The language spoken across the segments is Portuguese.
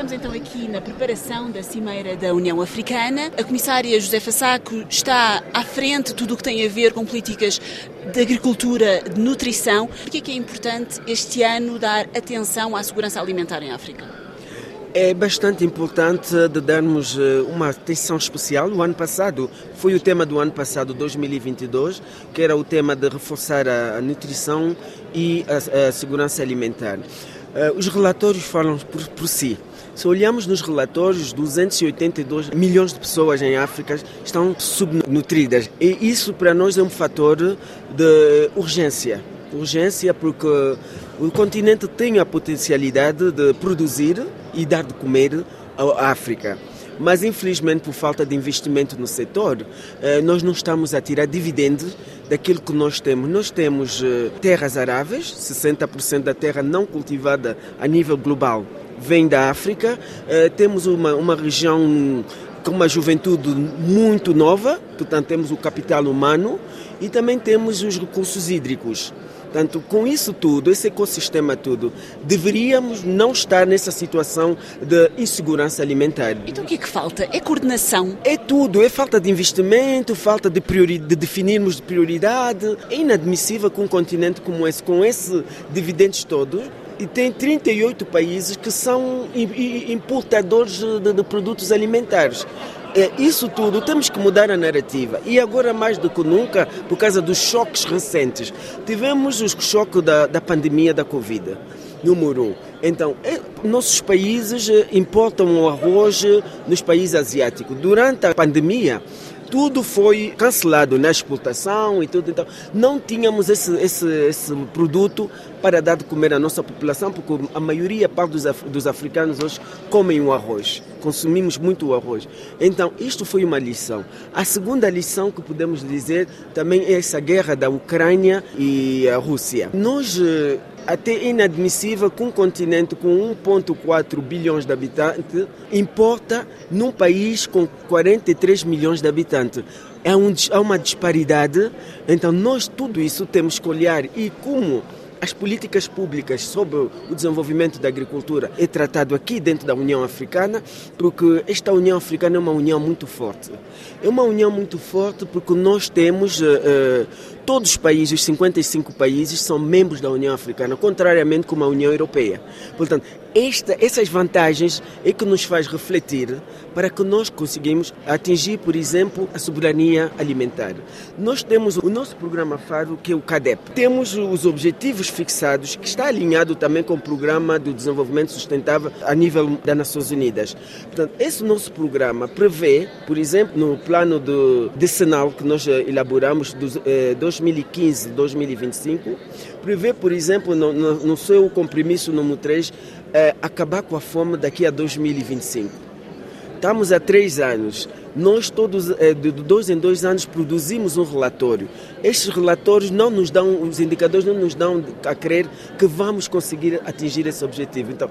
Estamos então aqui na preparação da Cimeira da União Africana. A comissária Josefa Saco está à frente de tudo o que tem a ver com políticas de agricultura, de nutrição. Por é que é importante este ano dar atenção à segurança alimentar em África? É bastante importante de darmos eh, uma atenção especial. O ano passado foi o tema do ano passado, 2022, que era o tema de reforçar a nutrição e a, a segurança alimentar. Eh, os relatórios falam por, por si. Se olhamos nos relatórios, 282 milhões de pessoas em África estão subnutridas. E isso para nós é um fator de urgência. Urgência porque o continente tem a potencialidade de produzir e dar de comer à África. Mas, infelizmente, por falta de investimento no setor, eh, nós não estamos a tirar dividendos daquilo que nós temos. Nós temos eh, terras aráveis, 60% da terra não cultivada a nível global vem da África. Eh, temos uma, uma região com uma juventude muito nova, portanto, temos o capital humano e também temos os recursos hídricos. Portanto, com isso tudo, esse ecossistema tudo, deveríamos não estar nessa situação de insegurança alimentar. Então o que é que falta? É coordenação? É tudo. É falta de investimento, falta de, priori... de definirmos de prioridade. É inadmissível que um continente como esse, com esses dividendos todos, e tem 38 países que são importadores de, de produtos alimentares. É, isso tudo temos que mudar a narrativa e agora mais do que nunca por causa dos choques recentes. Tivemos o choque da, da pandemia da Covid, número um. Então, é, nossos países eh, importam o arroz eh, nos países asiáticos. Durante a pandemia, tudo foi cancelado na exportação e tudo. Então, não tínhamos esse, esse, esse produto para dar de comer à nossa população, porque a maioria parte dos, af dos africanos hoje comem o arroz. Consumimos muito o arroz. Então, isto foi uma lição. A segunda lição que podemos dizer também é essa guerra da Ucrânia e a Rússia. Nós eh, até inadmissível que um continente com 1,4 bilhões de habitantes importa num país com 43 milhões de habitantes. É, um, é uma disparidade, então nós tudo isso temos que olhar e como as políticas públicas sobre o desenvolvimento da agricultura é tratado aqui dentro da União Africana, porque esta União Africana é uma união muito forte. É uma união muito forte porque nós temos uh, todos os países, os 55 países, são membros da União Africana, contrariamente como a União Europeia. Portanto, esta, essas vantagens é que nos faz refletir para que nós conseguimos atingir, por exemplo, a soberania alimentar. Nós temos o nosso programa FARO, que é o CADEP. Temos os objetivos fixados, que está alinhado também com o Programa do Desenvolvimento Sustentável a nível das Nações Unidas. Portanto, esse nosso programa prevê, por exemplo, no plano do decenal que nós elaboramos dos eh, 2015-2025, prevê, por exemplo, no, no, no seu compromisso número 3, é, acabar com a fome daqui a 2025. Estamos há três anos. Nós todos, é, de dois em dois anos, produzimos um relatório. Estes relatórios não nos dão, os indicadores não nos dão a crer que vamos conseguir atingir esse objetivo. Então,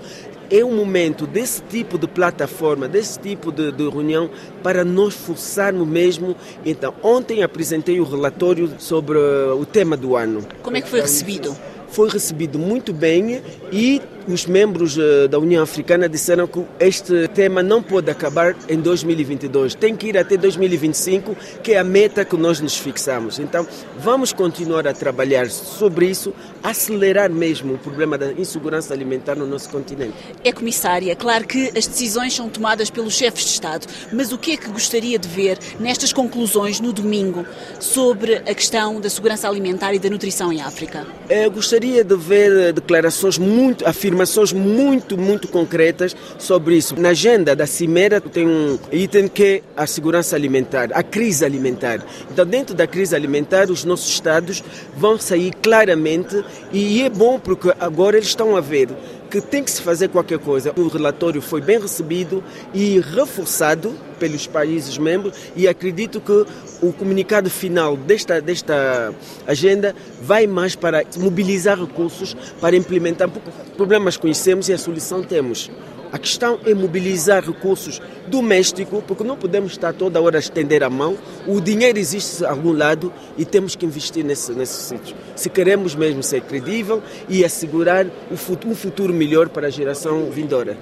é um momento desse tipo de plataforma, desse tipo de, de reunião, para nós forçarmos mesmo. Então, ontem apresentei o relatório sobre o tema do ano. Como é que foi recebido? Foi recebido muito bem e os membros eh, da União Africana disseram que este tema não pode acabar em 2022, tem que ir até 2025, que é a meta que nós nos fixamos. Então, vamos continuar a trabalhar sobre isso, acelerar mesmo o problema da insegurança alimentar no nosso continente. É comissária, claro que as decisões são tomadas pelos chefes de Estado, mas o que é que gostaria de ver nestas conclusões no domingo sobre a questão da segurança alimentar e da nutrição em África? Eu gostaria de ver declarações muito afirmativas informações muito, muito concretas sobre isso. Na agenda da Cimeira tem um item que é a segurança alimentar, a crise alimentar. Então, dentro da crise alimentar, os nossos Estados vão sair claramente e é bom porque agora eles estão a ver que tem que se fazer qualquer coisa. O relatório foi bem recebido e reforçado pelos países membros e acredito que o comunicado final desta, desta agenda vai mais para mobilizar recursos para implementar, porque problemas conhecemos e a solução temos. A questão é mobilizar recursos domésticos, porque não podemos estar toda hora a estender a mão. O dinheiro existe a algum lado e temos que investir nesse, nesse sítio. Se queremos mesmo ser credível e assegurar um futuro melhor para a geração vindoura.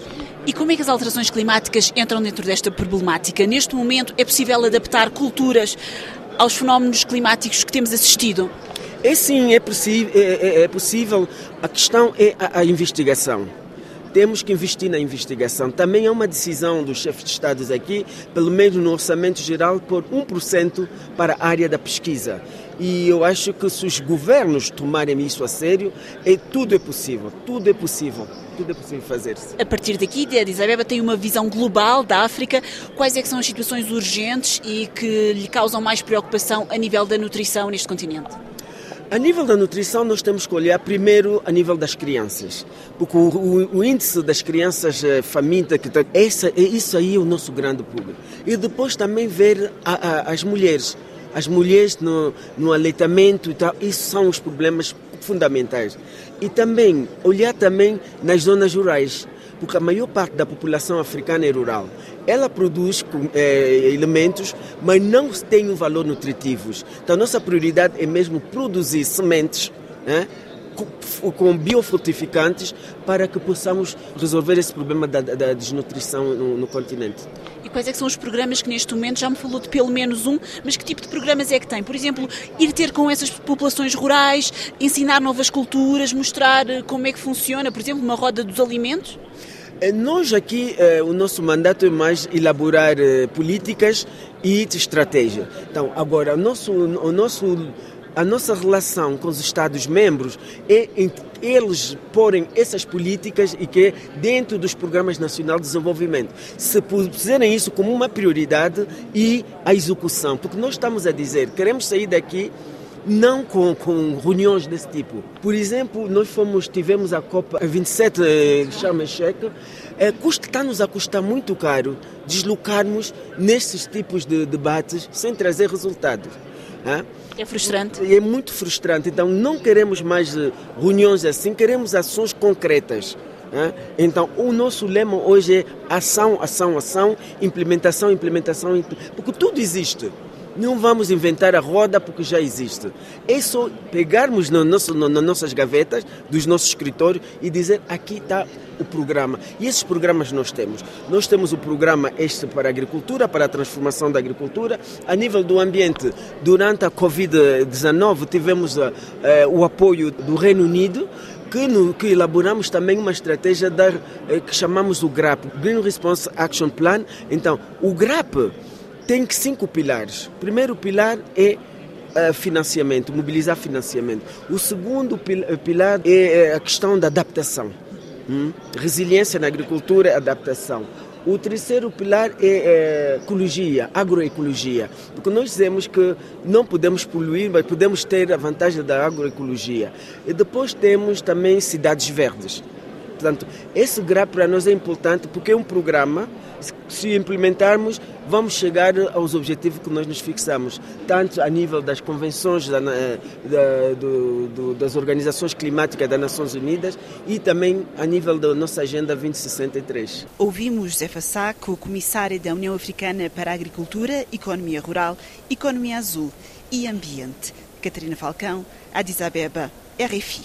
E como é que as alterações climáticas entram dentro desta problemática? Neste momento é possível adaptar culturas aos fenómenos climáticos que temos assistido? É sim, é, é, é, é possível. A questão é a, a investigação temos que investir na investigação. Também é uma decisão dos chefes de Estados aqui, pelo menos no orçamento geral, por 1% para a área da pesquisa. E eu acho que se os governos tomarem isso a sério, é, tudo é possível, tudo é possível, tudo é possível fazer-se. A partir daqui, Addis Abeba tem uma visão global da África. Quais é são as situações urgentes e que lhe causam mais preocupação a nível da nutrição neste continente? A nível da nutrição, nós temos que olhar primeiro a nível das crianças, porque o, o, o índice das crianças eh, famintas, que tá, essa, é isso aí é o nosso grande público. E depois também ver a, a, as mulheres, as mulheres no, no aleitamento e tal, isso são os problemas fundamentais. E também olhar também nas zonas rurais porque a maior parte da população africana é rural. Ela produz é, elementos, mas não tem um valor nutritivo. Então, nossa prioridade é mesmo produzir sementes né, com, com para que possamos resolver esse problema da, da desnutrição no, no continente. E quais é são os programas que neste momento, já me falou de pelo menos um, mas que tipo de programas é que tem? Por exemplo, ir ter com essas populações rurais, ensinar novas culturas, mostrar eh, como é que funciona, por exemplo, uma roda dos alimentos? Eh, nós aqui, eh, o nosso mandato é mais elaborar políticas e estratégia. Então, agora, o nosso, o nosso a nossa relação com os Estados-membros é eles porem essas políticas e que é dentro dos programas nacionais de desenvolvimento. Se puserem isso como uma prioridade e a execução, porque nós estamos a dizer, queremos sair daqui não com, com reuniões desse tipo. Por exemplo, nós fomos, tivemos a Copa 27 de Sharm el-Sheikh, é, está-nos a custar muito caro deslocarmos nesses tipos de debates sem trazer resultados. É frustrante? É muito frustrante. Então, não queremos mais eh, reuniões assim, queremos ações concretas. Então, o nosso lema hoje é ação, ação, ação, implementação, implementação, porque tudo existe. Não vamos inventar a roda porque já existe. É só pegarmos no nosso, no, nas nossas gavetas, dos nossos escritórios e dizer aqui está o programa. E esses programas nós temos. Nós temos o programa este para a agricultura, para a transformação da agricultura. A nível do ambiente, durante a Covid-19 tivemos uh, uh, o apoio do Reino Unido, que, no, que, elaboramos também uma estratégia da, eh, que chamamos o GRAP, Green Response Action Plan. Então, o GRAP tem cinco pilares. O primeiro pilar é uh, financiamento, mobilizar financiamento. O segundo eh, pilar é, é a questão da adaptação. Hum? Resiliência na agricultura adaptação. O terceiro pilar é ecologia, agroecologia, porque nós dizemos que não podemos poluir, mas podemos ter a vantagem da agroecologia. E depois temos também cidades verdes. Portanto, esse GRAP para nós é importante porque é um programa, se implementarmos, vamos chegar aos objetivos que nós nos fixamos, tanto a nível das convenções da, da, do, do, das organizações climáticas das Nações Unidas e também a nível da nossa Agenda 2063. Ouvimos José Fassaco, comissário da União Africana para a Agricultura, Economia Rural, Economia Azul e Ambiente. Catarina Falcão, Addis Abeba, RFI.